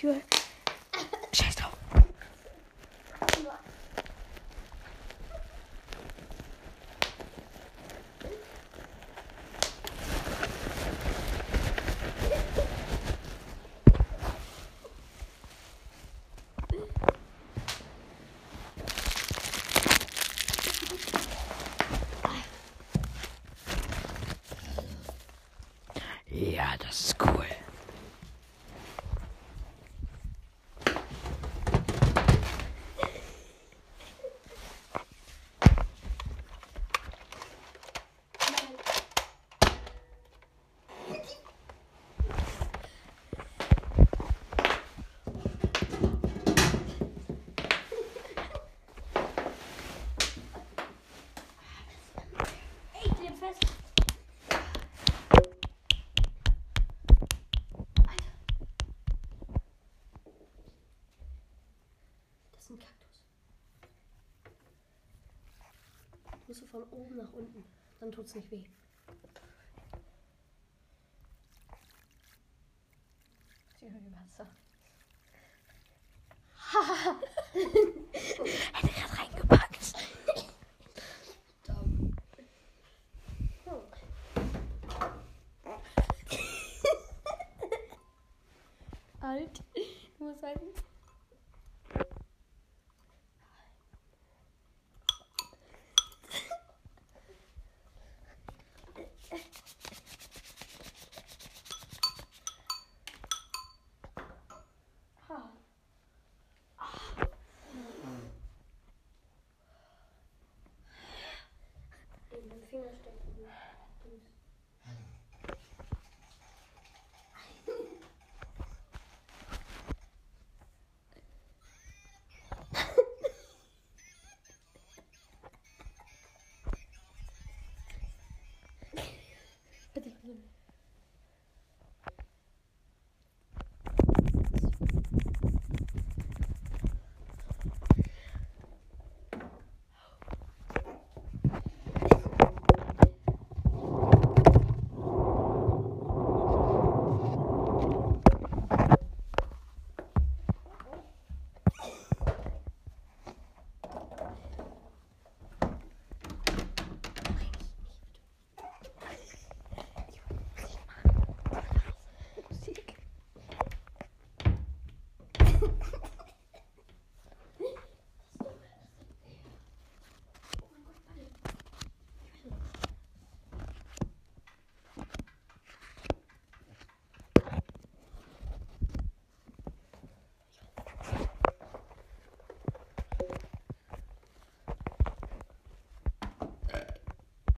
Tür. Scheiß drauf. Ja, das ist musst du von oben nach unten. Dann tut's nicht weh. Wasser. Hätte gerade reingepackt. Dumm. Hm. Alt. Du musst halt